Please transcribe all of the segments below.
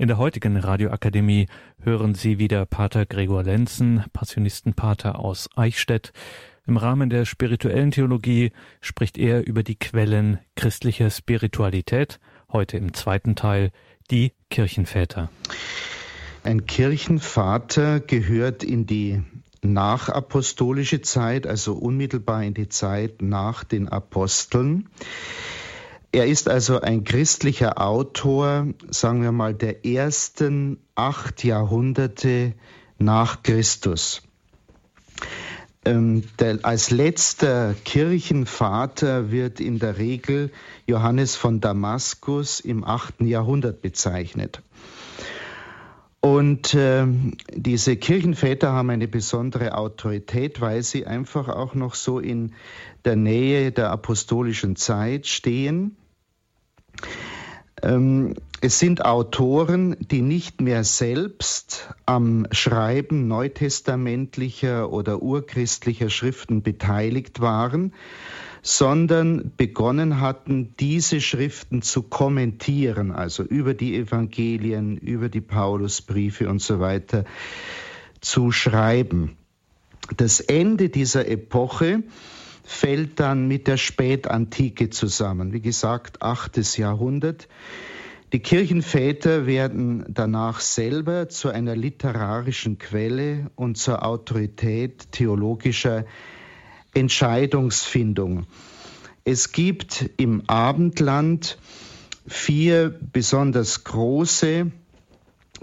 In der heutigen Radioakademie hören Sie wieder Pater Gregor Lenzen, Passionistenpater aus Eichstätt. Im Rahmen der spirituellen Theologie spricht er über die Quellen christlicher Spiritualität, heute im zweiten Teil die Kirchenväter. Ein Kirchenvater gehört in die nachapostolische Zeit, also unmittelbar in die Zeit nach den Aposteln. Er ist also ein christlicher Autor, sagen wir mal, der ersten acht Jahrhunderte nach Christus. Ähm, der, als letzter Kirchenvater wird in der Regel Johannes von Damaskus im achten Jahrhundert bezeichnet. Und äh, diese Kirchenväter haben eine besondere Autorität, weil sie einfach auch noch so in der Nähe der apostolischen Zeit stehen. Ähm, es sind Autoren, die nicht mehr selbst am Schreiben neutestamentlicher oder urchristlicher Schriften beteiligt waren, sondern begonnen hatten, diese Schriften zu kommentieren, also über die Evangelien, über die Paulusbriefe und so weiter zu schreiben. Das Ende dieser Epoche fällt dann mit der Spätantike zusammen. Wie gesagt, achtes Jahrhundert. Die Kirchenväter werden danach selber zu einer literarischen Quelle und zur Autorität theologischer Entscheidungsfindung. Es gibt im Abendland vier besonders große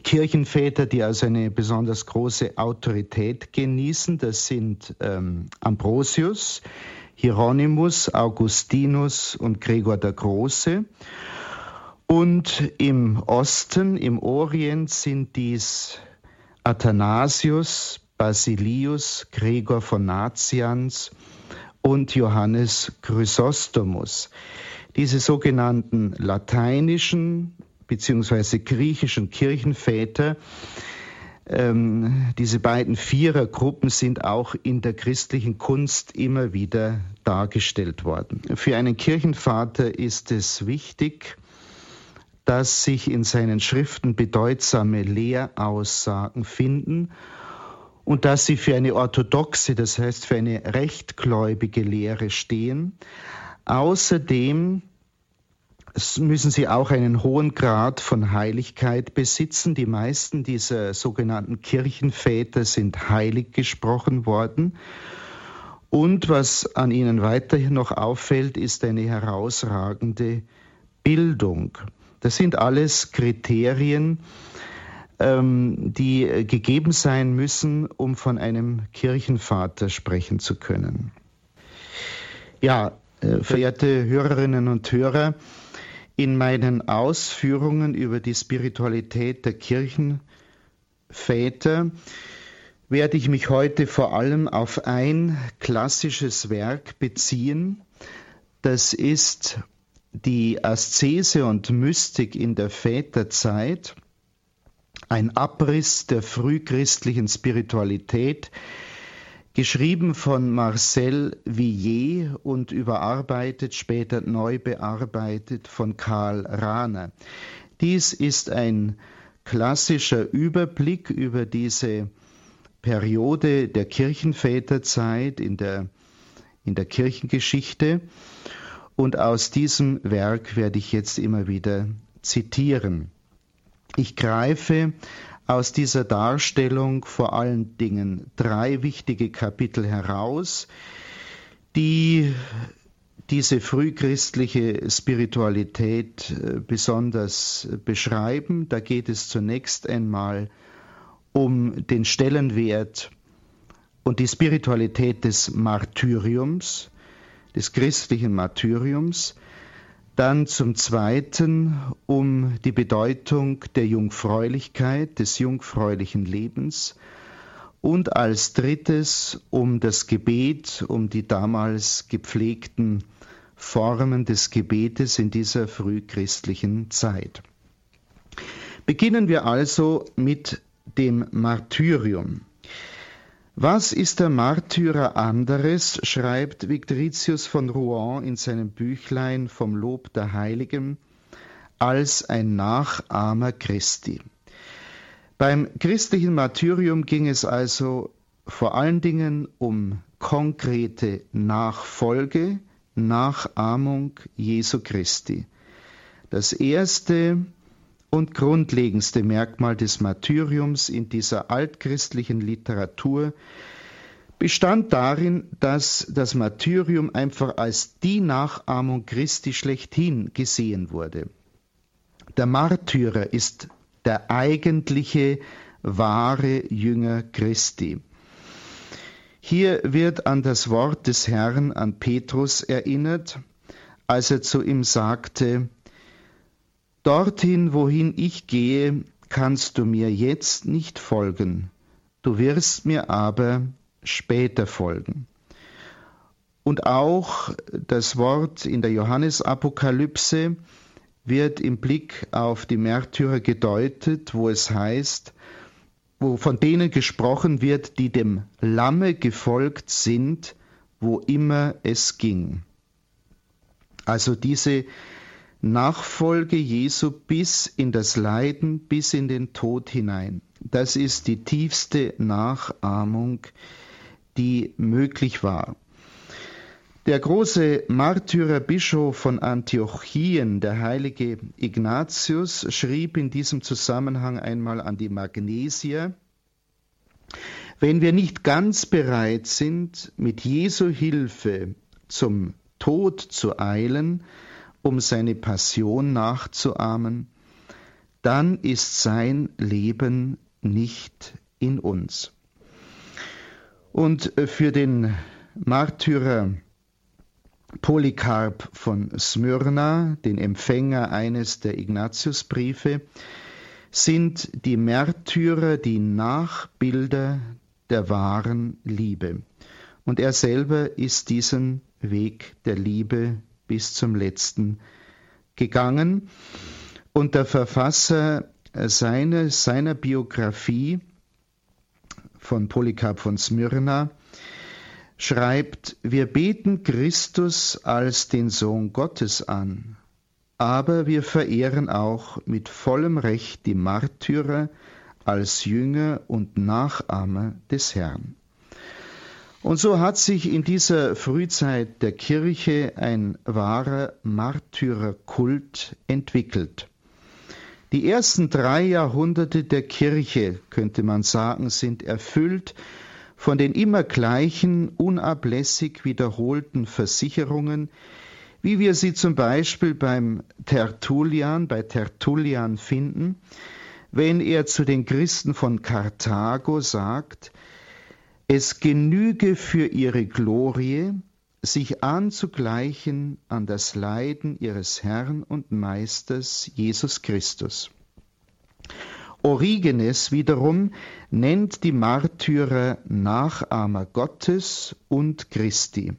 Kirchenväter, die also eine besonders große Autorität genießen. Das sind ähm, Ambrosius, Hieronymus, Augustinus und Gregor der Große. Und im Osten, im Orient sind dies Athanasius, Basilius, Gregor von Nazians und Johannes Chrysostomus. Diese sogenannten lateinischen bzw. griechischen Kirchenväter ähm, diese beiden Vierergruppen sind auch in der christlichen Kunst immer wieder dargestellt worden. Für einen Kirchenvater ist es wichtig, dass sich in seinen Schriften bedeutsame Lehraussagen finden und dass sie für eine orthodoxe, das heißt für eine rechtgläubige Lehre stehen. Außerdem müssen sie auch einen hohen Grad von Heiligkeit besitzen. Die meisten dieser sogenannten Kirchenväter sind heilig gesprochen worden. Und was an ihnen weiterhin noch auffällt, ist eine herausragende Bildung. Das sind alles Kriterien, ähm, die gegeben sein müssen, um von einem Kirchenvater sprechen zu können. Ja, äh, verehrte Hörerinnen und Hörer, in meinen Ausführungen über die Spiritualität der Kirchenväter werde ich mich heute vor allem auf ein klassisches Werk beziehen. Das ist die Aszese und Mystik in der Väterzeit, ein Abriss der frühchristlichen Spiritualität, geschrieben von Marcel Villiers und überarbeitet, später neu bearbeitet von Karl Rahner. Dies ist ein klassischer Überblick über diese Periode der Kirchenväterzeit in der, in der Kirchengeschichte. Und aus diesem Werk werde ich jetzt immer wieder zitieren. Ich greife aus dieser Darstellung vor allen Dingen drei wichtige Kapitel heraus, die diese frühchristliche Spiritualität äh, besonders beschreiben. Da geht es zunächst einmal um den Stellenwert und die Spiritualität des Martyriums, des christlichen Martyriums. Dann zum Zweiten um die Bedeutung der Jungfräulichkeit, des jungfräulichen Lebens. Und als Drittes um das Gebet, um die damals gepflegten Formen des Gebetes in dieser frühchristlichen Zeit. Beginnen wir also mit dem Martyrium. Was ist der Märtyrer anderes, schreibt Victoritius von Rouen in seinem Büchlein vom Lob der Heiligen, als ein Nachahmer Christi. Beim christlichen Martyrium ging es also vor allen Dingen um konkrete Nachfolge, Nachahmung Jesu Christi. Das erste und grundlegendste Merkmal des Martyriums in dieser altchristlichen Literatur bestand darin, dass das Martyrium einfach als die Nachahmung Christi schlechthin gesehen wurde. Der Märtyrer ist der eigentliche wahre Jünger Christi. Hier wird an das Wort des Herrn an Petrus erinnert, als er zu ihm sagte, Dorthin, wohin ich gehe, kannst du mir jetzt nicht folgen, du wirst mir aber später folgen. Und auch das Wort in der Johannesapokalypse wird im Blick auf die Märtyrer gedeutet, wo es heißt, wo von denen gesprochen wird, die dem Lamme gefolgt sind, wo immer es ging. Also diese Nachfolge Jesu bis in das Leiden, bis in den Tod hinein. Das ist die tiefste Nachahmung, die möglich war. Der große Märtyrerbischof von Antiochien, der heilige Ignatius, schrieb in diesem Zusammenhang einmal an die Magnesier, wenn wir nicht ganz bereit sind, mit Jesu Hilfe zum Tod zu eilen, um seine Passion nachzuahmen, dann ist sein Leben nicht in uns. Und für den Märtyrer Polycarp von Smyrna, den Empfänger eines der Ignatiusbriefe, sind die Märtyrer die Nachbilder der wahren Liebe. Und er selber ist diesen Weg der Liebe bis zum letzten gegangen. Und der Verfasser seiner, seiner Biografie von Polycarp von Smyrna schreibt, wir beten Christus als den Sohn Gottes an, aber wir verehren auch mit vollem Recht die Märtyrer als Jünger und Nachahmer des Herrn. Und so hat sich in dieser Frühzeit der Kirche ein wahrer Märtyrerkult entwickelt. Die ersten drei Jahrhunderte der Kirche, könnte man sagen, sind erfüllt von den immer gleichen, unablässig wiederholten Versicherungen, wie wir sie zum Beispiel beim Tertullian, bei Tertullian finden, wenn er zu den Christen von Karthago sagt, es genüge für ihre Glorie, sich anzugleichen an das Leiden ihres Herrn und Meisters Jesus Christus. Origenes wiederum nennt die Märtyrer Nachahmer Gottes und Christi.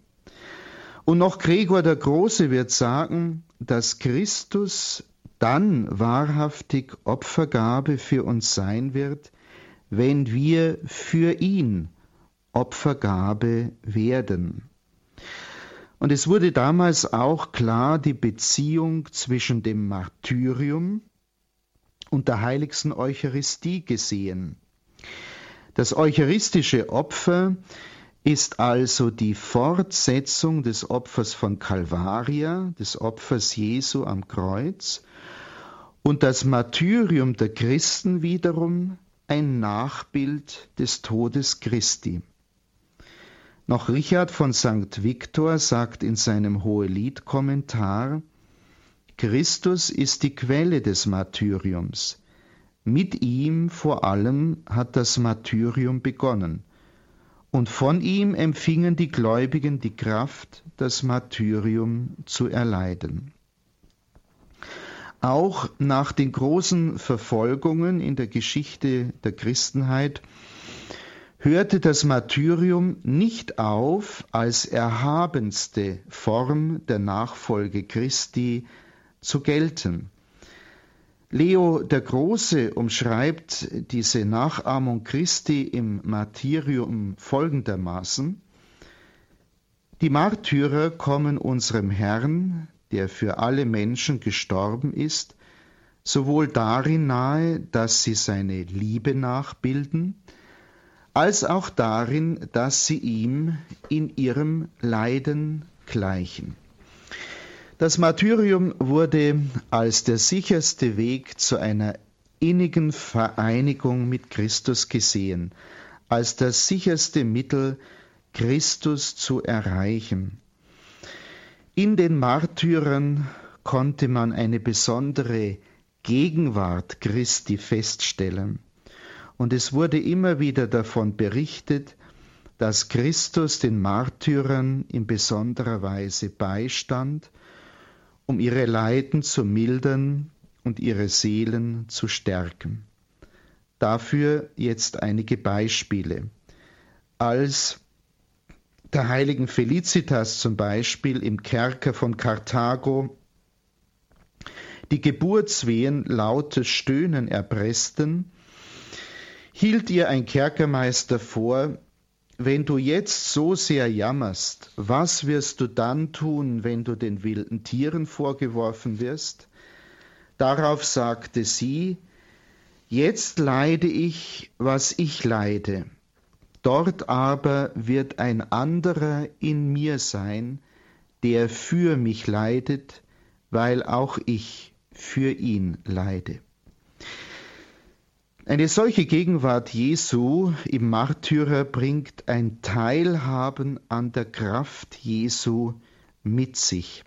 Und noch Gregor der Große wird sagen, dass Christus dann wahrhaftig Opfergabe für uns sein wird, wenn wir für ihn Opfergabe werden. Und es wurde damals auch klar die Beziehung zwischen dem Martyrium, und der heiligsten Eucharistie gesehen. Das eucharistische Opfer ist also die Fortsetzung des Opfers von Calvaria, des Opfers Jesu am Kreuz, und das Martyrium der Christen wiederum ein Nachbild des Todes Christi. Noch Richard von St. Victor sagt in seinem Hohelied-Kommentar, Christus ist die Quelle des Martyriums. Mit ihm vor allem hat das Martyrium begonnen. Und von ihm empfingen die Gläubigen die Kraft, das Martyrium zu erleiden. Auch nach den großen Verfolgungen in der Geschichte der Christenheit hörte das Martyrium nicht auf, als erhabenste Form der Nachfolge Christi zu gelten. Leo der Große umschreibt diese Nachahmung Christi im Martyrium folgendermaßen Die Märtyrer kommen unserem Herrn, der für alle Menschen gestorben ist, sowohl darin nahe, dass sie seine Liebe nachbilden, als auch darin, dass sie ihm in ihrem Leiden gleichen. Das Martyrium wurde als der sicherste Weg zu einer innigen Vereinigung mit Christus gesehen, als das sicherste Mittel, Christus zu erreichen. In den Märtyrern konnte man eine besondere Gegenwart Christi feststellen. Und es wurde immer wieder davon berichtet, dass Christus den Märtyrern in besonderer Weise beistand, um ihre Leiden zu mildern und ihre Seelen zu stärken. Dafür jetzt einige Beispiele. Als der heiligen Felicitas zum Beispiel im Kerker von Karthago die Geburtswehen lautes Stöhnen erpressten, hielt ihr ein Kerkermeister vor, wenn du jetzt so sehr jammerst, was wirst du dann tun, wenn du den wilden Tieren vorgeworfen wirst? Darauf sagte sie, Jetzt leide ich, was ich leide, dort aber wird ein anderer in mir sein, der für mich leidet, weil auch ich für ihn leide. Eine solche Gegenwart Jesu im Märtyrer bringt ein Teilhaben an der Kraft Jesu mit sich.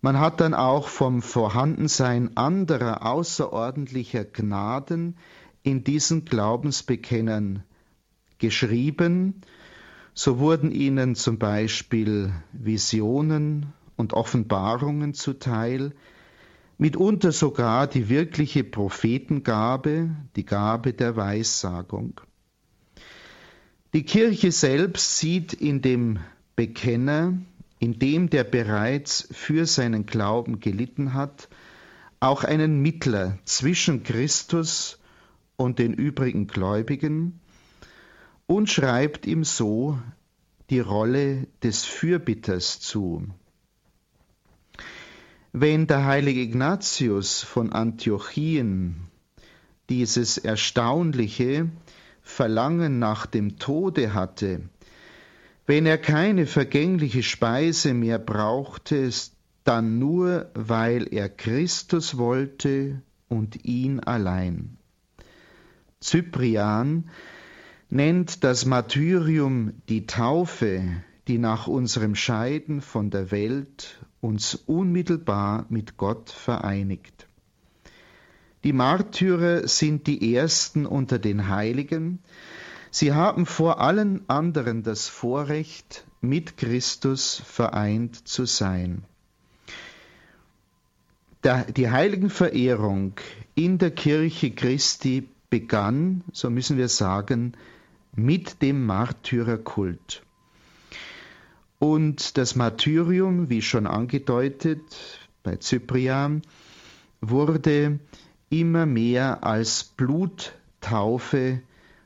Man hat dann auch vom Vorhandensein anderer außerordentlicher Gnaden in diesen Glaubensbekennern geschrieben. So wurden ihnen zum Beispiel Visionen und Offenbarungen zuteil, mitunter sogar die wirkliche Prophetengabe, die Gabe der Weissagung. Die Kirche selbst sieht in dem Bekenner, in dem der bereits für seinen Glauben gelitten hat, auch einen Mittler zwischen Christus und den übrigen Gläubigen und schreibt ihm so die Rolle des Fürbitters zu. Wenn der heilige Ignatius von Antiochien dieses erstaunliche Verlangen nach dem Tode hatte, wenn er keine vergängliche Speise mehr brauchte, dann nur, weil er Christus wollte und ihn allein. Cyprian nennt das Martyrium die Taufe, die nach unserem Scheiden von der Welt uns unmittelbar mit Gott vereinigt. Die Märtyrer sind die ersten unter den Heiligen. Sie haben vor allen anderen das Vorrecht, mit Christus vereint zu sein. Die Heiligenverehrung in der Kirche Christi begann, so müssen wir sagen, mit dem Märtyrerkult. Und das Martyrium, wie schon angedeutet bei Cyprian, wurde immer mehr als Bluttaufe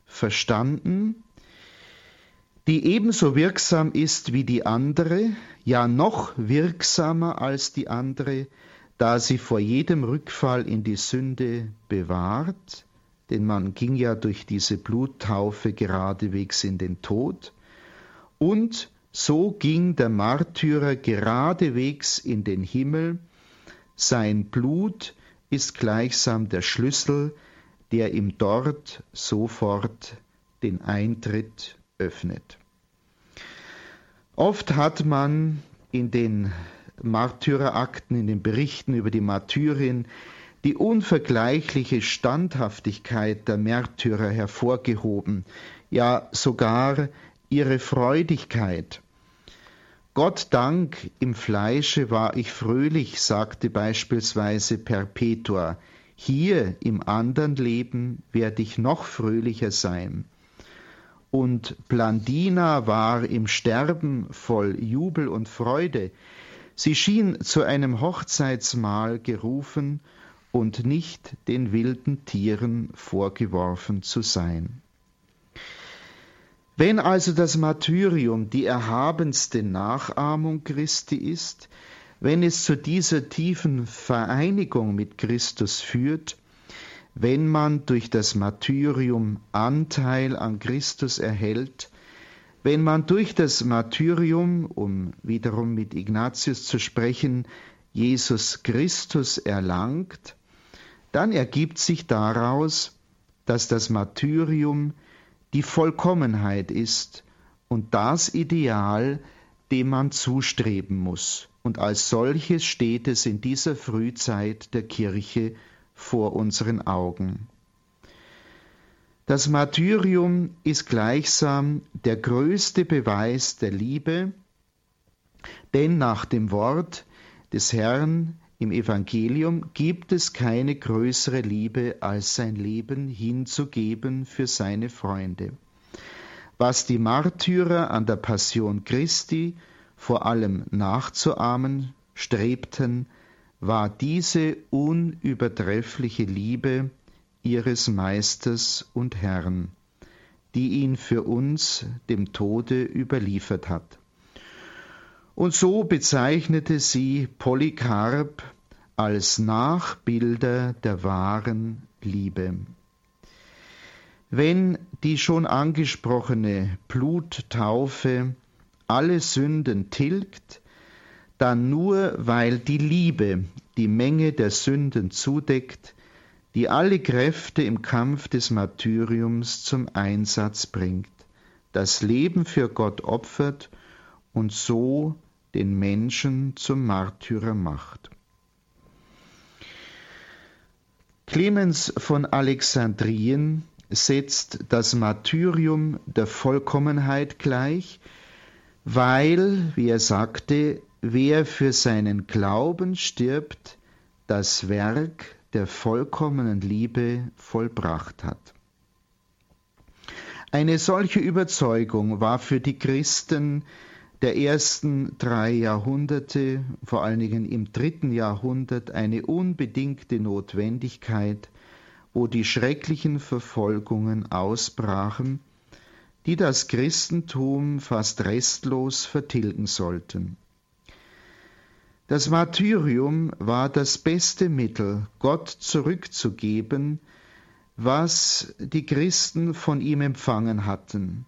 verstanden, die ebenso wirksam ist wie die andere, ja noch wirksamer als die andere, da sie vor jedem Rückfall in die Sünde bewahrt, denn man ging ja durch diese Bluttaufe geradewegs in den Tod, und so ging der Märtyrer geradewegs in den Himmel, sein Blut ist gleichsam der Schlüssel, der ihm dort sofort den Eintritt öffnet. Oft hat man in den Märtyrerakten, in den Berichten über die Martyrin die unvergleichliche Standhaftigkeit der Märtyrer hervorgehoben, ja sogar ihre Freudigkeit. Gott Dank, im Fleische war ich fröhlich, sagte beispielsweise Perpetua, hier im anderen Leben werde ich noch fröhlicher sein. Und Blandina war im Sterben voll Jubel und Freude. Sie schien zu einem Hochzeitsmahl gerufen und nicht den wilden Tieren vorgeworfen zu sein. Wenn also das Martyrium die erhabenste Nachahmung Christi ist, wenn es zu dieser tiefen Vereinigung mit Christus führt, wenn man durch das Martyrium Anteil an Christus erhält, wenn man durch das Martyrium, um wiederum mit Ignatius zu sprechen, Jesus Christus erlangt, dann ergibt sich daraus, dass das Martyrium die Vollkommenheit ist und das Ideal, dem man zustreben muss. Und als solches steht es in dieser Frühzeit der Kirche vor unseren Augen. Das Martyrium ist gleichsam der größte Beweis der Liebe, denn nach dem Wort des Herrn im Evangelium gibt es keine größere Liebe, als sein Leben hinzugeben für seine Freunde. Was die Märtyrer an der Passion Christi vor allem nachzuahmen strebten, war diese unübertreffliche Liebe ihres Meisters und Herrn, die ihn für uns dem Tode überliefert hat. Und so bezeichnete sie Polycarp als Nachbilder der wahren Liebe. Wenn die schon angesprochene Bluttaufe alle Sünden tilgt, dann nur, weil die Liebe die Menge der Sünden zudeckt, die alle Kräfte im Kampf des Martyriums zum Einsatz bringt, das Leben für Gott opfert und so den Menschen zum Märtyrer macht. Clemens von Alexandrien setzt das Martyrium der Vollkommenheit gleich, weil, wie er sagte, wer für seinen Glauben stirbt, das Werk der vollkommenen Liebe vollbracht hat. Eine solche Überzeugung war für die Christen der ersten drei Jahrhunderte, vor allen Dingen im dritten Jahrhundert, eine unbedingte Notwendigkeit, wo die schrecklichen Verfolgungen ausbrachen, die das Christentum fast restlos vertilgen sollten. Das Martyrium war das beste Mittel, Gott zurückzugeben, was die Christen von ihm empfangen hatten,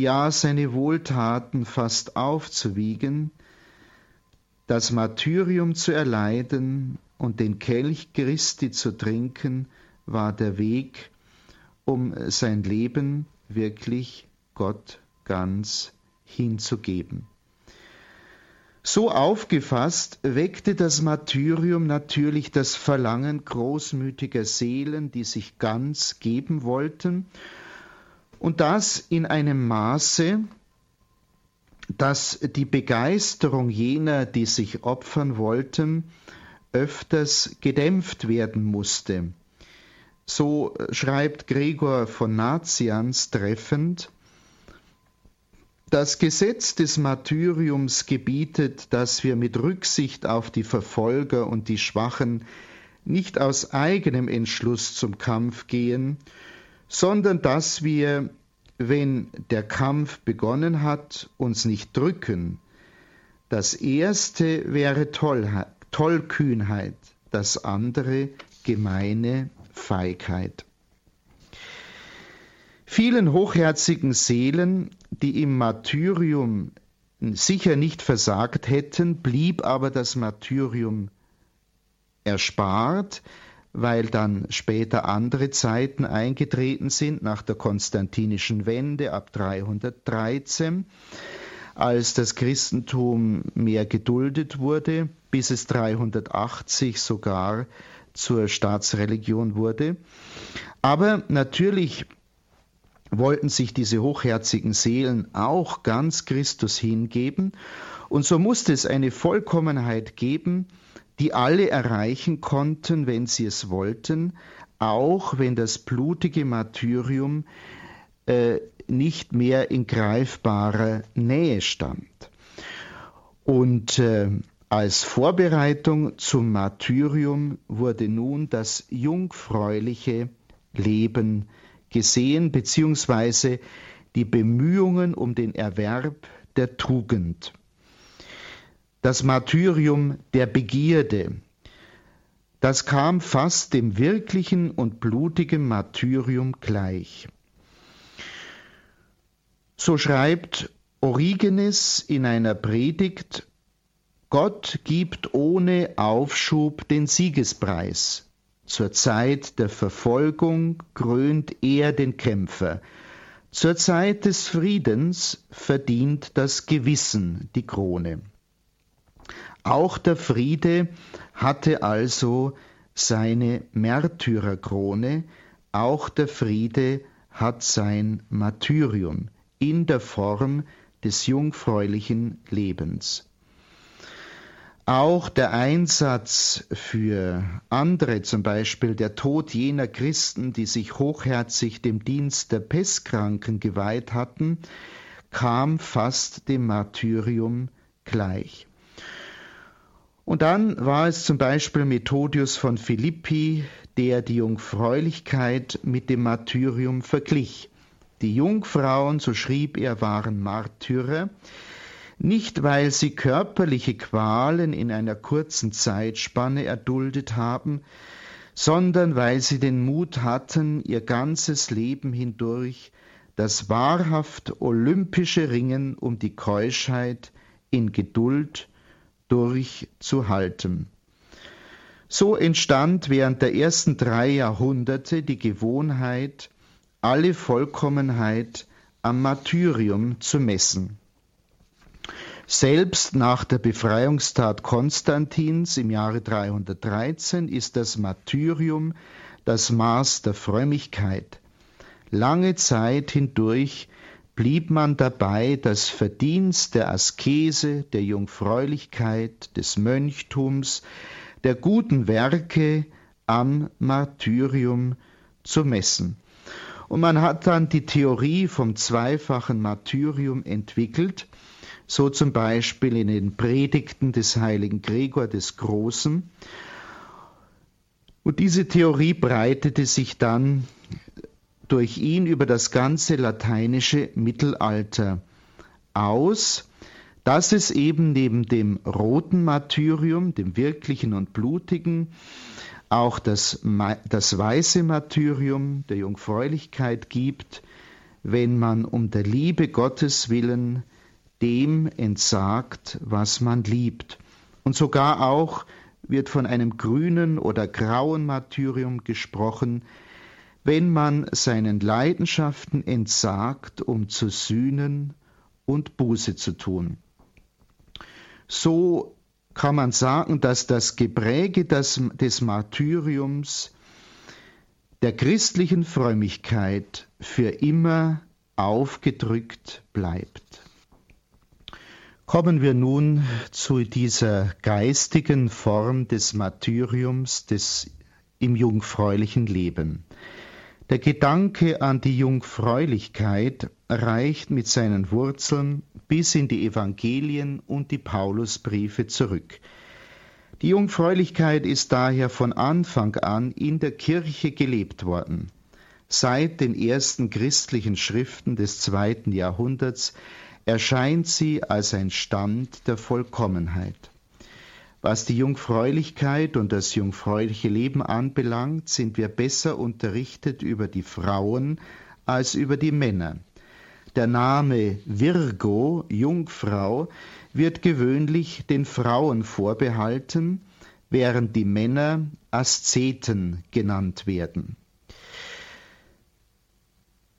ja seine Wohltaten fast aufzuwiegen, das Martyrium zu erleiden und den Kelch Christi zu trinken, war der Weg, um sein Leben wirklich Gott ganz hinzugeben. So aufgefasst weckte das Martyrium natürlich das Verlangen großmütiger Seelen, die sich ganz geben wollten, und das in einem Maße, dass die Begeisterung jener, die sich opfern wollten, öfters gedämpft werden musste. So schreibt Gregor von Nazians treffend, das Gesetz des Martyriums gebietet, dass wir mit Rücksicht auf die Verfolger und die Schwachen nicht aus eigenem Entschluss zum Kampf gehen, sondern dass wir, wenn der Kampf begonnen hat, uns nicht drücken. Das erste wäre Tollheit, Tollkühnheit, das andere gemeine Feigheit. Vielen hochherzigen Seelen, die im Martyrium sicher nicht versagt hätten, blieb aber das Martyrium erspart, weil dann später andere Zeiten eingetreten sind, nach der konstantinischen Wende ab 313, als das Christentum mehr geduldet wurde, bis es 380 sogar zur Staatsreligion wurde. Aber natürlich wollten sich diese hochherzigen Seelen auch ganz Christus hingeben, und so musste es eine Vollkommenheit geben, die alle erreichen konnten, wenn sie es wollten, auch wenn das blutige Martyrium äh, nicht mehr in greifbarer Nähe stand. Und äh, als Vorbereitung zum Martyrium wurde nun das jungfräuliche Leben gesehen, beziehungsweise die Bemühungen um den Erwerb der Tugend. Das Martyrium der Begierde. Das kam fast dem wirklichen und blutigen Martyrium gleich. So schreibt Origenes in einer Predigt, Gott gibt ohne Aufschub den Siegespreis. Zur Zeit der Verfolgung krönt er den Kämpfer. Zur Zeit des Friedens verdient das Gewissen die Krone. Auch der Friede hatte also seine Märtyrerkrone, auch der Friede hat sein Martyrium in der Form des jungfräulichen Lebens. Auch der Einsatz für andere, zum Beispiel der Tod jener Christen, die sich hochherzig dem Dienst der Pestkranken geweiht hatten, kam fast dem Martyrium gleich. Und dann war es zum Beispiel Methodius von Philippi, der die Jungfräulichkeit mit dem Martyrium verglich. Die Jungfrauen, so schrieb er, waren Märtyrer, nicht weil sie körperliche Qualen in einer kurzen Zeitspanne erduldet haben, sondern weil sie den Mut hatten, ihr ganzes Leben hindurch das wahrhaft olympische Ringen um die Keuschheit in Geduld durchzuhalten. So entstand während der ersten drei Jahrhunderte die Gewohnheit, alle Vollkommenheit am Martyrium zu messen. Selbst nach der Befreiungstat Konstantins im Jahre 313 ist das Martyrium das Maß der Frömmigkeit. Lange Zeit hindurch blieb man dabei, das Verdienst der Askese, der Jungfräulichkeit, des Mönchtums, der guten Werke am Martyrium zu messen. Und man hat dann die Theorie vom zweifachen Martyrium entwickelt, so zum Beispiel in den Predigten des heiligen Gregor des Großen. Und diese Theorie breitete sich dann durch ihn über das ganze lateinische Mittelalter aus, dass es eben neben dem roten Martyrium, dem wirklichen und blutigen, auch das, das weiße Martyrium der Jungfräulichkeit gibt, wenn man um der Liebe Gottes willen dem entsagt, was man liebt. Und sogar auch wird von einem grünen oder grauen Martyrium gesprochen, wenn man seinen Leidenschaften entsagt, um zu sühnen und Buße zu tun. So kann man sagen, dass das Gepräge des, des Martyriums der christlichen Frömmigkeit für immer aufgedrückt bleibt. Kommen wir nun zu dieser geistigen Form des Martyriums des im jungfräulichen Leben. Der Gedanke an die Jungfräulichkeit reicht mit seinen Wurzeln bis in die Evangelien und die Paulusbriefe zurück. Die Jungfräulichkeit ist daher von Anfang an in der Kirche gelebt worden. Seit den ersten christlichen Schriften des zweiten Jahrhunderts erscheint sie als ein Stand der Vollkommenheit. Was die Jungfräulichkeit und das jungfräuliche Leben anbelangt, sind wir besser unterrichtet über die Frauen als über die Männer. Der Name Virgo, Jungfrau, wird gewöhnlich den Frauen vorbehalten, während die Männer Aszeten genannt werden.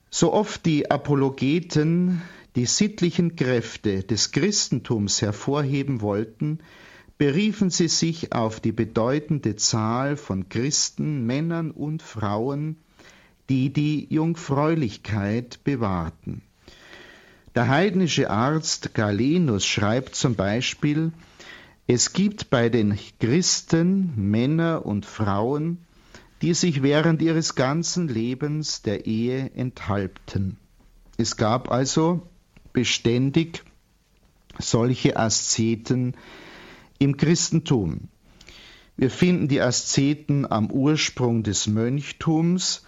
So oft die Apologeten die sittlichen Kräfte des Christentums hervorheben wollten, beriefen sie sich auf die bedeutende Zahl von Christen, Männern und Frauen, die die Jungfräulichkeit bewahrten. Der heidnische Arzt Galenus schreibt zum Beispiel, es gibt bei den Christen Männer und Frauen, die sich während ihres ganzen Lebens der Ehe enthalten. Es gab also beständig solche Aszeten im Christentum. Wir finden die Aszeten am Ursprung des Mönchtums,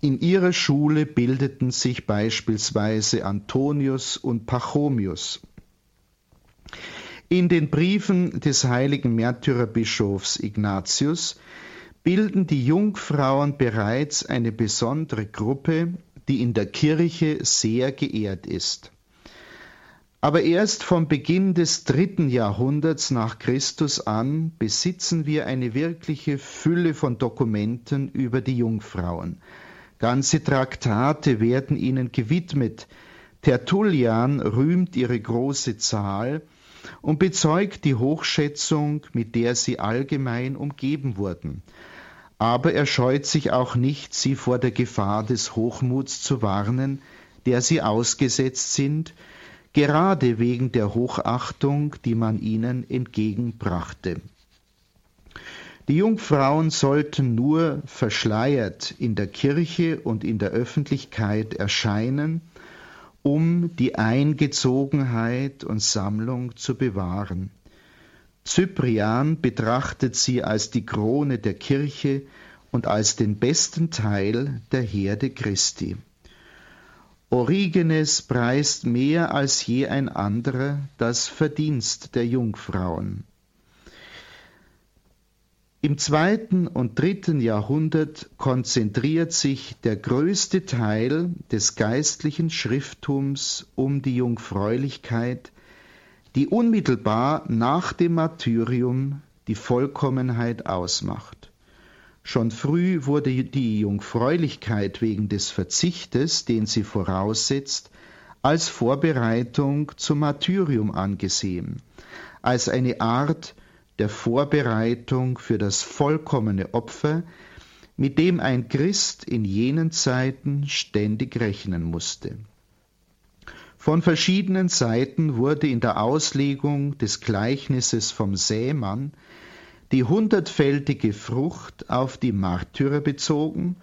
in ihrer Schule bildeten sich beispielsweise Antonius und Pachomius. In den Briefen des heiligen Märtyrerbischofs Ignatius bilden die Jungfrauen bereits eine besondere Gruppe, die in der Kirche sehr geehrt ist. Aber erst vom Beginn des dritten Jahrhunderts nach Christus an besitzen wir eine wirkliche Fülle von Dokumenten über die Jungfrauen. Ganze Traktate werden ihnen gewidmet. Tertullian rühmt ihre große Zahl und bezeugt die Hochschätzung, mit der sie allgemein umgeben wurden. Aber er scheut sich auch nicht, sie vor der Gefahr des Hochmuts zu warnen, der sie ausgesetzt sind, gerade wegen der Hochachtung, die man ihnen entgegenbrachte. Die Jungfrauen sollten nur verschleiert in der Kirche und in der Öffentlichkeit erscheinen, um die Eingezogenheit und Sammlung zu bewahren. Cyprian betrachtet sie als die Krone der Kirche und als den besten Teil der Herde Christi. Origenes preist mehr als je ein anderer das Verdienst der Jungfrauen. Im zweiten und dritten Jahrhundert konzentriert sich der größte Teil des geistlichen Schrifttums um die Jungfräulichkeit, die unmittelbar nach dem Martyrium die Vollkommenheit ausmacht. Schon früh wurde die Jungfräulichkeit wegen des Verzichtes, den sie voraussetzt, als Vorbereitung zum Martyrium angesehen, als eine Art der Vorbereitung für das vollkommene Opfer, mit dem ein Christ in jenen Zeiten ständig rechnen musste. Von verschiedenen Seiten wurde in der Auslegung des Gleichnisses vom Sämann die hundertfältige Frucht auf die Märtyrer bezogen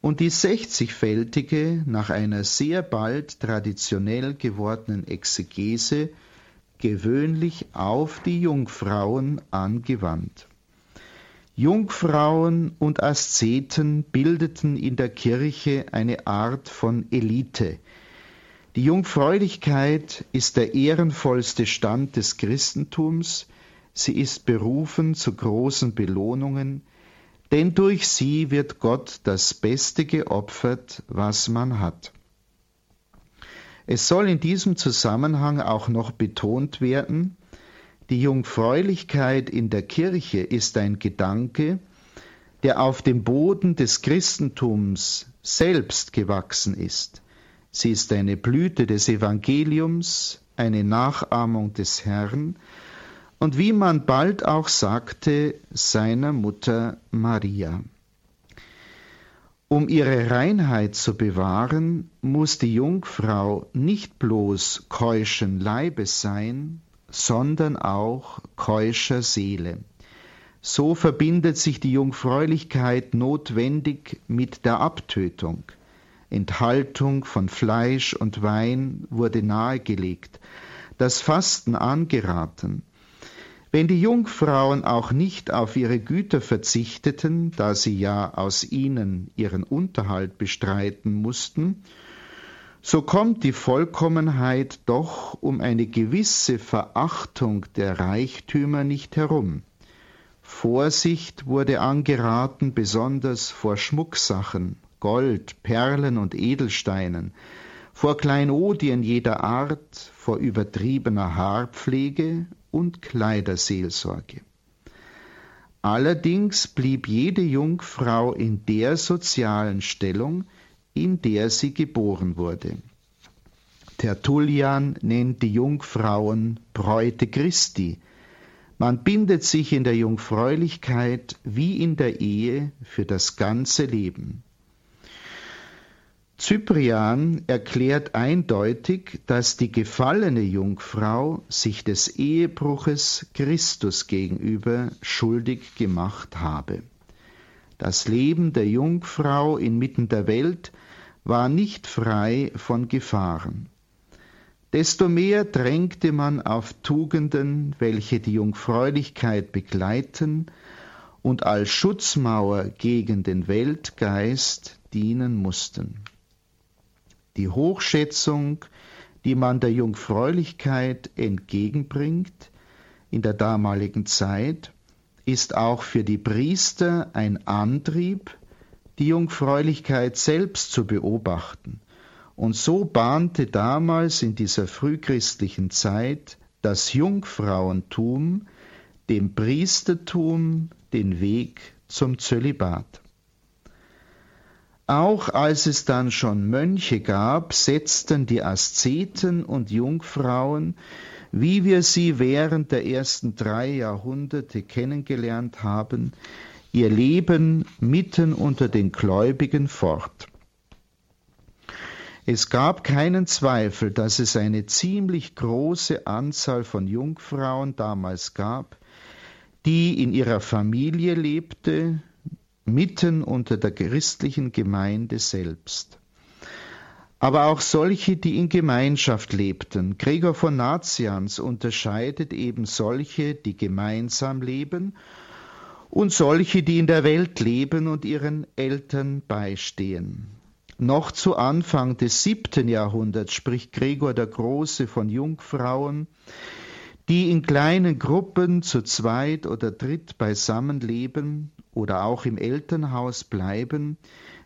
und die sechzigfältige nach einer sehr bald traditionell gewordenen Exegese gewöhnlich auf die Jungfrauen angewandt. Jungfrauen und Aszeten bildeten in der Kirche eine Art von Elite. Die Jungfräulichkeit ist der ehrenvollste Stand des Christentums, sie ist berufen zu großen Belohnungen, denn durch sie wird Gott das Beste geopfert, was man hat. Es soll in diesem Zusammenhang auch noch betont werden, die Jungfräulichkeit in der Kirche ist ein Gedanke, der auf dem Boden des Christentums selbst gewachsen ist. Sie ist eine Blüte des Evangeliums, eine Nachahmung des Herrn und wie man bald auch sagte, seiner Mutter Maria. Um ihre Reinheit zu bewahren, muss die Jungfrau nicht bloß keuschen Leibes sein, sondern auch keuscher Seele. So verbindet sich die Jungfräulichkeit notwendig mit der Abtötung. Enthaltung von Fleisch und Wein wurde nahegelegt, das Fasten angeraten, wenn die Jungfrauen auch nicht auf ihre Güter verzichteten, da sie ja aus ihnen ihren Unterhalt bestreiten mussten, so kommt die Vollkommenheit doch um eine gewisse Verachtung der Reichtümer nicht herum. Vorsicht wurde angeraten, besonders vor Schmucksachen, Gold, Perlen und Edelsteinen, vor Kleinodien jeder Art, vor übertriebener Haarpflege und Kleiderseelsorge. Allerdings blieb jede Jungfrau in der sozialen Stellung, in der sie geboren wurde. Tertullian nennt die Jungfrauen Bräute Christi. Man bindet sich in der Jungfräulichkeit wie in der Ehe für das ganze Leben. Cyprian erklärt eindeutig, dass die gefallene Jungfrau sich des Ehebruches Christus gegenüber schuldig gemacht habe. Das Leben der Jungfrau inmitten der Welt war nicht frei von Gefahren. Desto mehr drängte man auf Tugenden, welche die Jungfräulichkeit begleiten und als Schutzmauer gegen den Weltgeist dienen mussten die Hochschätzung, die man der Jungfräulichkeit entgegenbringt, in der damaligen Zeit, ist auch für die Priester ein Antrieb, die Jungfräulichkeit selbst zu beobachten. Und so bahnte damals in dieser frühchristlichen Zeit das Jungfrauentum dem Priestertum den Weg zum Zölibat. Auch als es dann schon Mönche gab, setzten die Aszeten und Jungfrauen, wie wir sie während der ersten drei Jahrhunderte kennengelernt haben, ihr Leben mitten unter den Gläubigen fort. Es gab keinen Zweifel, dass es eine ziemlich große Anzahl von Jungfrauen damals gab, die in ihrer Familie lebte, mitten unter der christlichen Gemeinde selbst. Aber auch solche, die in Gemeinschaft lebten. Gregor von Nazians unterscheidet eben solche, die gemeinsam leben und solche, die in der Welt leben und ihren Eltern beistehen. Noch zu Anfang des siebten Jahrhunderts spricht Gregor der Große von Jungfrauen, die in kleinen Gruppen zu zweit oder dritt beisammen leben oder auch im Elternhaus bleiben,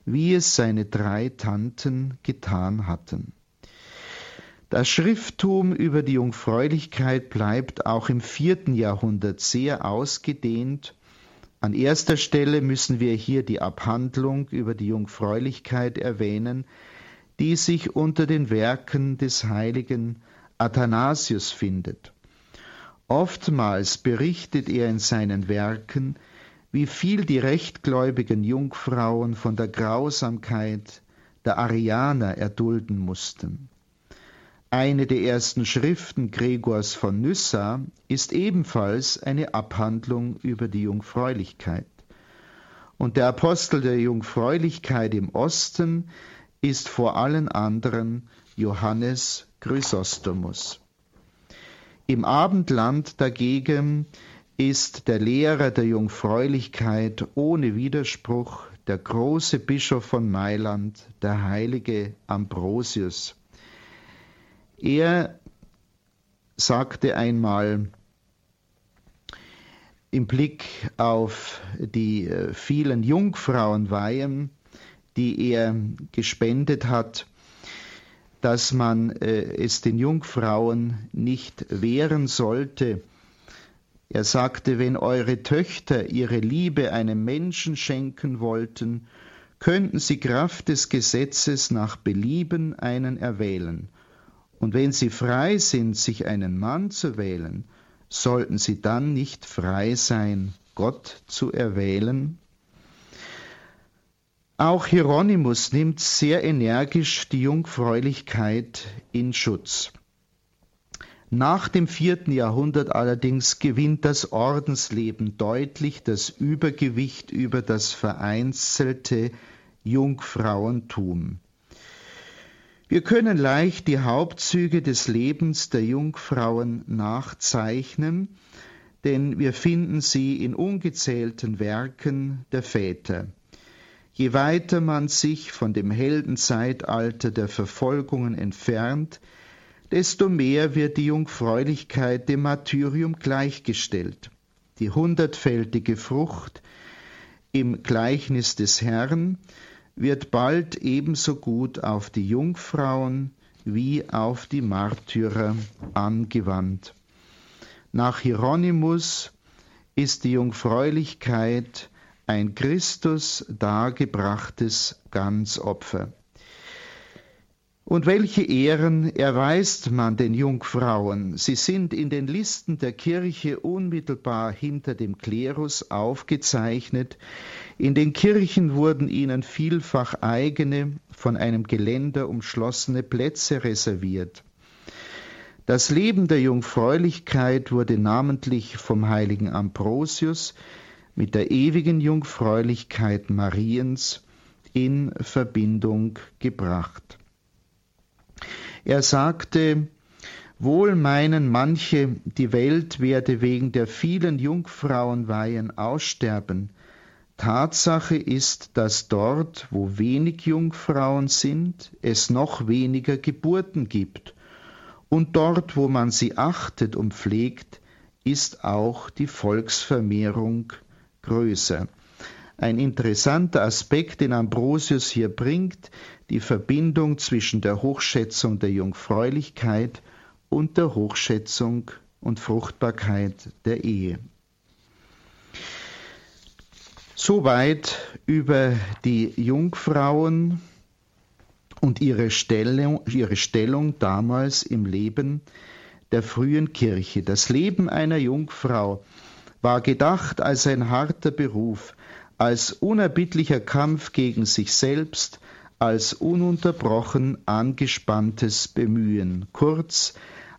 wie es seine drei Tanten getan hatten. Das Schrifttum über die Jungfräulichkeit bleibt auch im vierten Jahrhundert sehr ausgedehnt. An erster Stelle müssen wir hier die Abhandlung über die Jungfräulichkeit erwähnen, die sich unter den Werken des heiligen Athanasius findet. Oftmals berichtet er in seinen Werken, wie viel die rechtgläubigen Jungfrauen von der Grausamkeit der Arianer erdulden mussten. Eine der ersten Schriften Gregors von Nyssa ist ebenfalls eine Abhandlung über die Jungfräulichkeit. Und der Apostel der Jungfräulichkeit im Osten ist vor allen anderen Johannes Chrysostomus. Im Abendland dagegen ist der Lehrer der Jungfräulichkeit ohne Widerspruch der große Bischof von Mailand, der heilige Ambrosius. Er sagte einmal im Blick auf die äh, vielen Jungfrauenweihen, die er gespendet hat, dass man äh, es den Jungfrauen nicht wehren sollte, er sagte, wenn eure Töchter ihre Liebe einem Menschen schenken wollten, könnten sie Kraft des Gesetzes nach Belieben einen erwählen. Und wenn sie frei sind, sich einen Mann zu wählen, sollten sie dann nicht frei sein, Gott zu erwählen? Auch Hieronymus nimmt sehr energisch die Jungfräulichkeit in Schutz. Nach dem vierten Jahrhundert allerdings gewinnt das Ordensleben deutlich das Übergewicht über das vereinzelte Jungfrauentum. Wir können leicht die Hauptzüge des Lebens der Jungfrauen nachzeichnen, denn wir finden sie in ungezählten Werken der Väter. Je weiter man sich von dem Heldenzeitalter der Verfolgungen entfernt, desto mehr wird die Jungfräulichkeit dem Martyrium gleichgestellt. Die hundertfältige Frucht im Gleichnis des Herrn wird bald ebenso gut auf die Jungfrauen wie auf die Märtyrer angewandt. Nach Hieronymus ist die Jungfräulichkeit ein Christus dargebrachtes Ganzopfer. Und welche Ehren erweist man den Jungfrauen? Sie sind in den Listen der Kirche unmittelbar hinter dem Klerus aufgezeichnet. In den Kirchen wurden ihnen vielfach eigene, von einem Geländer umschlossene Plätze reserviert. Das Leben der Jungfräulichkeit wurde namentlich vom heiligen Ambrosius mit der ewigen Jungfräulichkeit Mariens in Verbindung gebracht. Er sagte, Wohl meinen manche, die Welt werde wegen der vielen Jungfrauenweihen aussterben. Tatsache ist, dass dort, wo wenig Jungfrauen sind, es noch weniger Geburten gibt, und dort, wo man sie achtet und pflegt, ist auch die Volksvermehrung größer. Ein interessanter Aspekt, den Ambrosius hier bringt, die Verbindung zwischen der Hochschätzung der Jungfräulichkeit und der Hochschätzung und Fruchtbarkeit der Ehe. Soweit über die Jungfrauen und ihre Stellung, ihre Stellung damals im Leben der frühen Kirche. Das Leben einer Jungfrau war gedacht als ein harter Beruf, als unerbittlicher Kampf gegen sich selbst, als ununterbrochen angespanntes Bemühen, kurz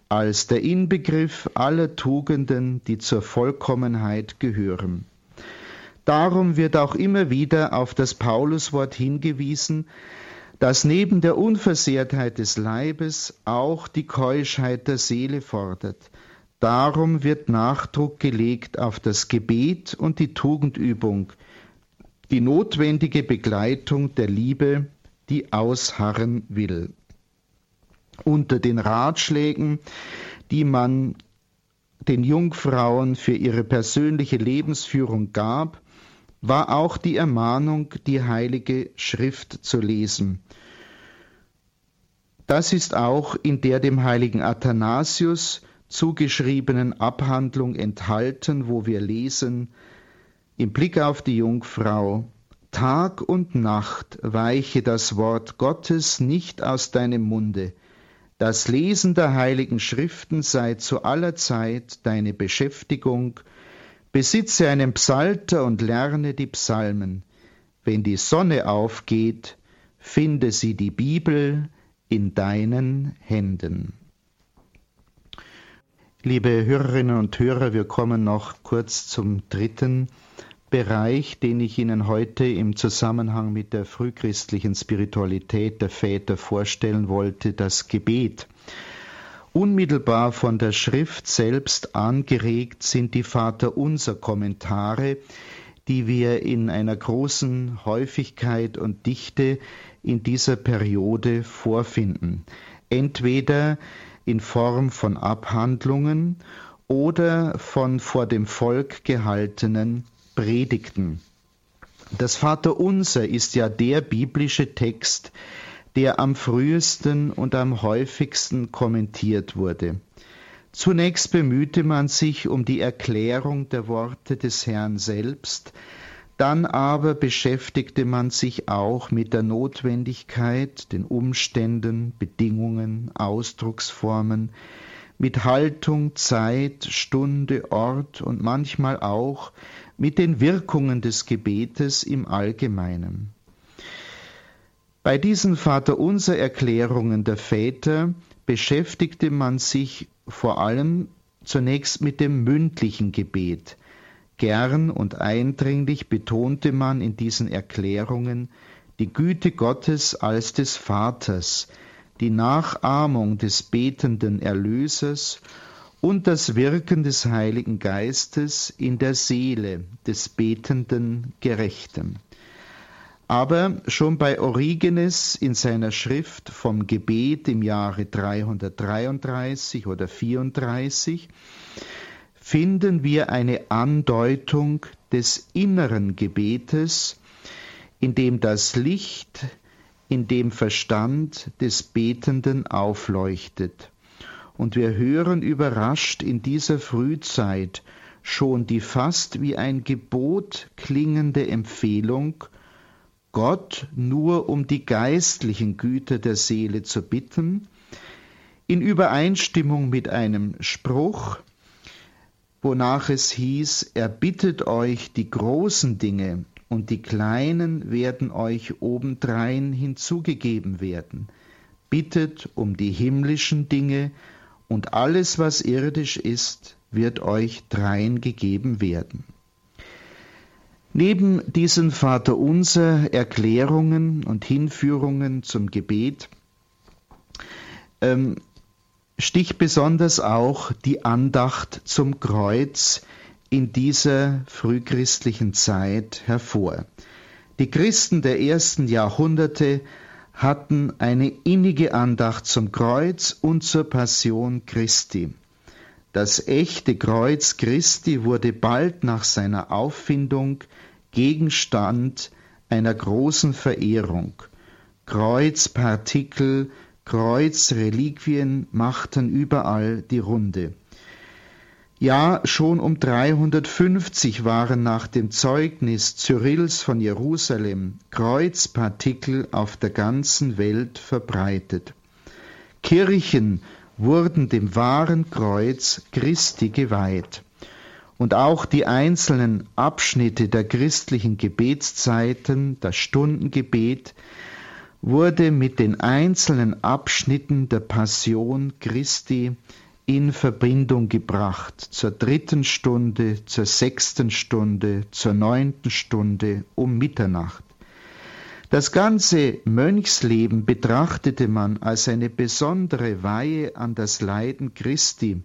als der Inbegriff aller Tugenden, die zur Vollkommenheit gehören. Darum wird auch immer wieder auf das Pauluswort hingewiesen, dass neben der Unversehrtheit des Leibes auch die Keuschheit der Seele fordert. Darum wird Nachdruck gelegt auf das Gebet und die Tugendübung, die notwendige Begleitung der Liebe, die ausharren will. Unter den Ratschlägen, die man den Jungfrauen für ihre persönliche Lebensführung gab, war auch die Ermahnung, die heilige Schrift zu lesen. Das ist auch in der dem heiligen Athanasius zugeschriebenen Abhandlung enthalten, wo wir lesen, im Blick auf die Jungfrau, Tag und Nacht weiche das Wort Gottes nicht aus deinem Munde, das Lesen der heiligen Schriften sei zu aller Zeit deine Beschäftigung, besitze einen Psalter und lerne die Psalmen. Wenn die Sonne aufgeht, finde sie die Bibel in deinen Händen. Liebe Hörerinnen und Hörer, wir kommen noch kurz zum dritten Bereich, den ich Ihnen heute im Zusammenhang mit der frühchristlichen Spiritualität der Väter vorstellen wollte, das Gebet. Unmittelbar von der Schrift selbst angeregt sind die Vaterunser Kommentare, die wir in einer großen Häufigkeit und Dichte in dieser Periode vorfinden. Entweder in Form von Abhandlungen oder von vor dem Volk gehaltenen Predigten. Das Vaterunser ist ja der biblische Text, der am frühesten und am häufigsten kommentiert wurde. Zunächst bemühte man sich um die Erklärung der Worte des Herrn selbst, dann aber beschäftigte man sich auch mit der Notwendigkeit, den Umständen, Bedingungen, Ausdrucksformen, mit Haltung, Zeit, Stunde, Ort und manchmal auch mit den Wirkungen des Gebetes im Allgemeinen. Bei diesen Vaterunser Erklärungen der Väter beschäftigte man sich vor allem zunächst mit dem mündlichen Gebet. Gern und eindringlich betonte man in diesen Erklärungen die Güte Gottes als des Vaters, die Nachahmung des betenden Erlösers und das Wirken des Heiligen Geistes in der Seele des betenden Gerechten. Aber schon bei Origenes in seiner Schrift vom Gebet im Jahre 333 oder 34 finden wir eine Andeutung des inneren Gebetes, in dem das Licht in dem Verstand des Betenden aufleuchtet. Und wir hören überrascht in dieser Frühzeit schon die fast wie ein Gebot klingende Empfehlung, Gott nur um die geistlichen Güter der Seele zu bitten, in Übereinstimmung mit einem Spruch, wonach es hieß, er bittet euch die großen Dinge und die kleinen werden euch obendrein hinzugegeben werden. Bittet um die himmlischen Dinge und alles, was irdisch ist, wird euch drein gegeben werden. Neben diesen Vaterunser Erklärungen und Hinführungen zum Gebet ähm, sticht besonders auch die Andacht zum Kreuz in dieser frühchristlichen Zeit hervor. Die Christen der ersten Jahrhunderte hatten eine innige Andacht zum Kreuz und zur Passion Christi. Das echte Kreuz Christi wurde bald nach seiner Auffindung Gegenstand einer großen Verehrung. Kreuzpartikel, Kreuzreliquien machten überall die Runde. Ja, schon um 350 waren nach dem Zeugnis Cyrills von Jerusalem Kreuzpartikel auf der ganzen Welt verbreitet. Kirchen wurden dem wahren Kreuz Christi geweiht. Und auch die einzelnen Abschnitte der christlichen Gebetszeiten, das Stundengebet, wurde mit den einzelnen Abschnitten der Passion Christi in Verbindung gebracht zur dritten Stunde, zur sechsten Stunde, zur neunten Stunde um Mitternacht. Das ganze Mönchsleben betrachtete man als eine besondere Weihe an das Leiden Christi.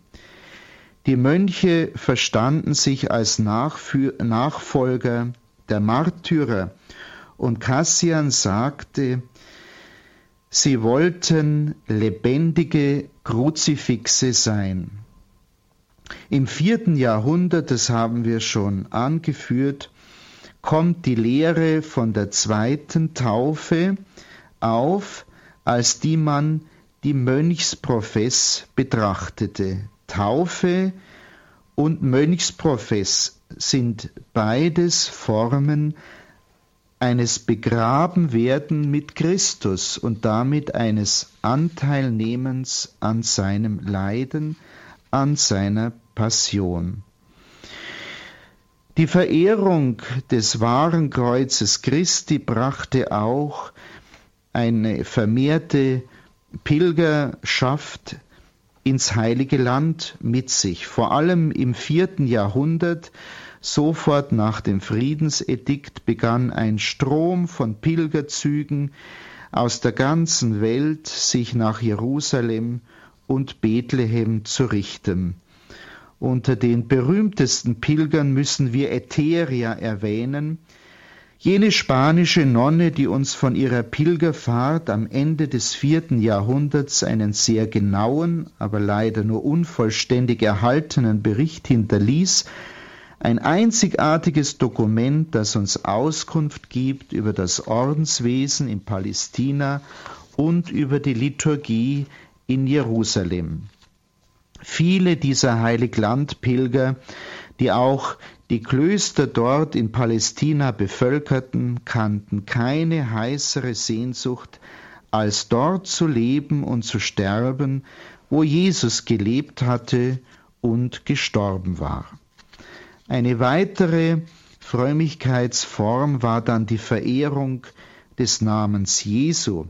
Die Mönche verstanden sich als Nachfolger der Märtyrer und Cassian sagte, sie wollten lebendige Kruzifixe sein. Im vierten Jahrhundert, das haben wir schon angeführt, kommt die Lehre von der zweiten Taufe auf, als die man die Mönchsprofess betrachtete. Taufe und Mönchsprofess sind beides Formen eines Begrabenwerden mit Christus und damit eines Anteilnehmens an seinem Leiden, an seiner Passion. Die Verehrung des wahren Kreuzes Christi brachte auch eine vermehrte Pilgerschaft ins heilige Land mit sich. Vor allem im vierten Jahrhundert Sofort nach dem Friedensedikt begann ein Strom von Pilgerzügen aus der ganzen Welt, sich nach Jerusalem und Bethlehem zu richten. Unter den berühmtesten Pilgern müssen wir Etheria erwähnen, jene spanische Nonne, die uns von ihrer Pilgerfahrt am Ende des vierten Jahrhunderts einen sehr genauen, aber leider nur unvollständig erhaltenen Bericht hinterließ, ein einzigartiges Dokument, das uns Auskunft gibt über das Ordenswesen in Palästina und über die Liturgie in Jerusalem. Viele dieser Heiliglandpilger, die auch die Klöster dort in Palästina bevölkerten, kannten keine heißere Sehnsucht, als dort zu leben und zu sterben, wo Jesus gelebt hatte und gestorben war. Eine weitere Frömmigkeitsform war dann die Verehrung des Namens Jesu.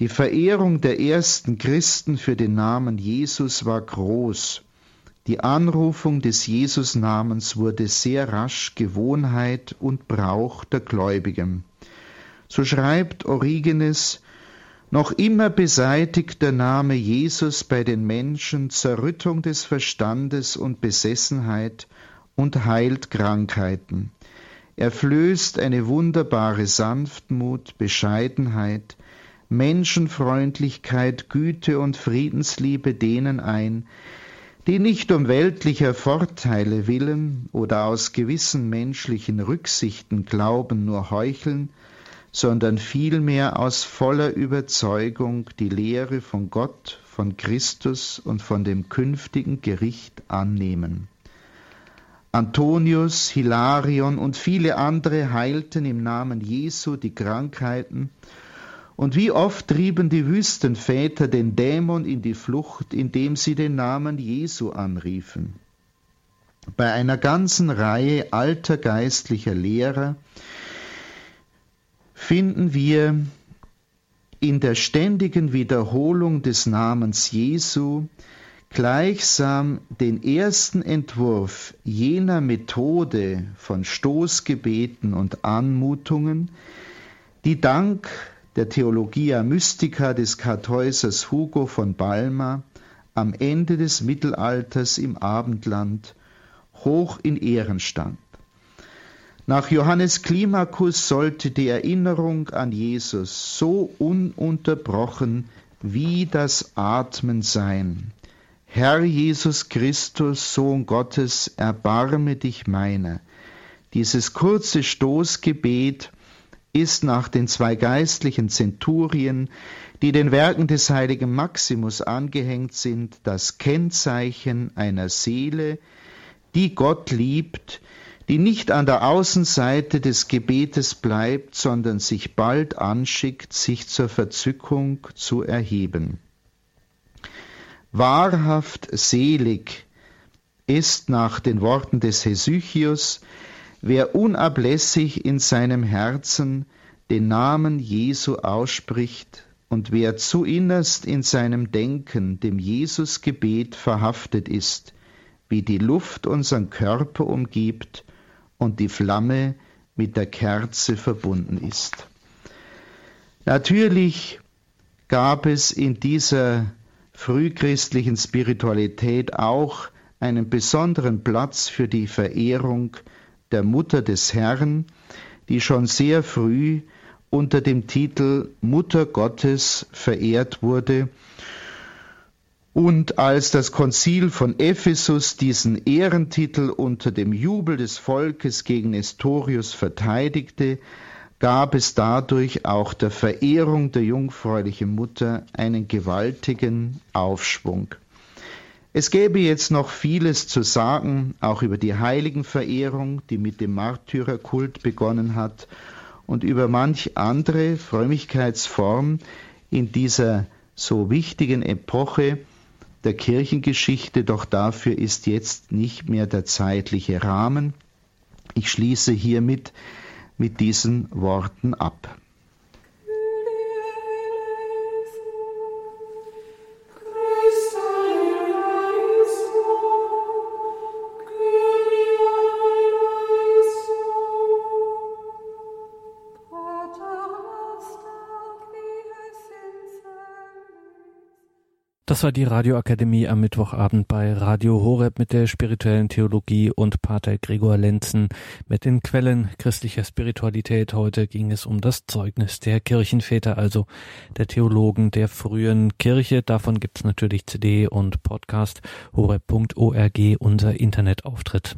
Die Verehrung der ersten Christen für den Namen Jesus war groß. Die Anrufung des Jesusnamens wurde sehr rasch Gewohnheit und Brauch der Gläubigen. So schreibt Origenes, noch immer beseitigt der Name Jesus bei den Menschen Zerrüttung des Verstandes und Besessenheit und heilt Krankheiten. Er flößt eine wunderbare Sanftmut, Bescheidenheit, Menschenfreundlichkeit, Güte und Friedensliebe denen ein, die nicht um weltlicher Vorteile willen oder aus gewissen menschlichen Rücksichten glauben nur heucheln, sondern vielmehr aus voller Überzeugung die Lehre von Gott, von Christus und von dem künftigen Gericht annehmen. Antonius, Hilarion und viele andere heilten im Namen Jesu die Krankheiten. Und wie oft trieben die Wüstenväter den Dämon in die Flucht, indem sie den Namen Jesu anriefen. Bei einer ganzen Reihe alter geistlicher Lehrer finden wir in der ständigen Wiederholung des Namens Jesu gleichsam den ersten Entwurf jener Methode von Stoßgebeten und Anmutungen, die dank der Theologia Mystica des Kartäusers Hugo von Balma am Ende des Mittelalters im Abendland hoch in Ehren stand. Nach Johannes Klimakus sollte die Erinnerung an Jesus so ununterbrochen wie das Atmen sein Herr Jesus Christus, Sohn Gottes, erbarme dich meiner. Dieses kurze Stoßgebet ist nach den zwei geistlichen Zenturien, die den Werken des heiligen Maximus angehängt sind, das Kennzeichen einer Seele, die Gott liebt, die nicht an der Außenseite des Gebetes bleibt, sondern sich bald anschickt, sich zur Verzückung zu erheben. Wahrhaft selig ist nach den Worten des Hesychius, wer unablässig in seinem Herzen den Namen Jesu ausspricht und wer zu innerst in seinem Denken dem Jesusgebet verhaftet ist, wie die Luft unseren Körper umgibt und die Flamme mit der Kerze verbunden ist. Natürlich gab es in dieser frühchristlichen Spiritualität auch einen besonderen Platz für die Verehrung der Mutter des Herrn, die schon sehr früh unter dem Titel Mutter Gottes verehrt wurde. Und als das Konzil von Ephesus diesen Ehrentitel unter dem Jubel des Volkes gegen Nestorius verteidigte, gab es dadurch auch der Verehrung der jungfräulichen Mutter einen gewaltigen Aufschwung. Es gäbe jetzt noch vieles zu sagen, auch über die Heiligenverehrung, die mit dem Märtyrerkult begonnen hat, und über manch andere Frömmigkeitsform in dieser so wichtigen Epoche der Kirchengeschichte, doch dafür ist jetzt nicht mehr der zeitliche Rahmen. Ich schließe hiermit mit diesen Worten ab. Das war die Radioakademie am Mittwochabend bei Radio Horeb mit der spirituellen Theologie und Pater Gregor Lenzen mit den Quellen christlicher Spiritualität. Heute ging es um das Zeugnis der Kirchenväter, also der Theologen der frühen Kirche. Davon gibt's natürlich CD und Podcast horeb.org, unser Internetauftritt.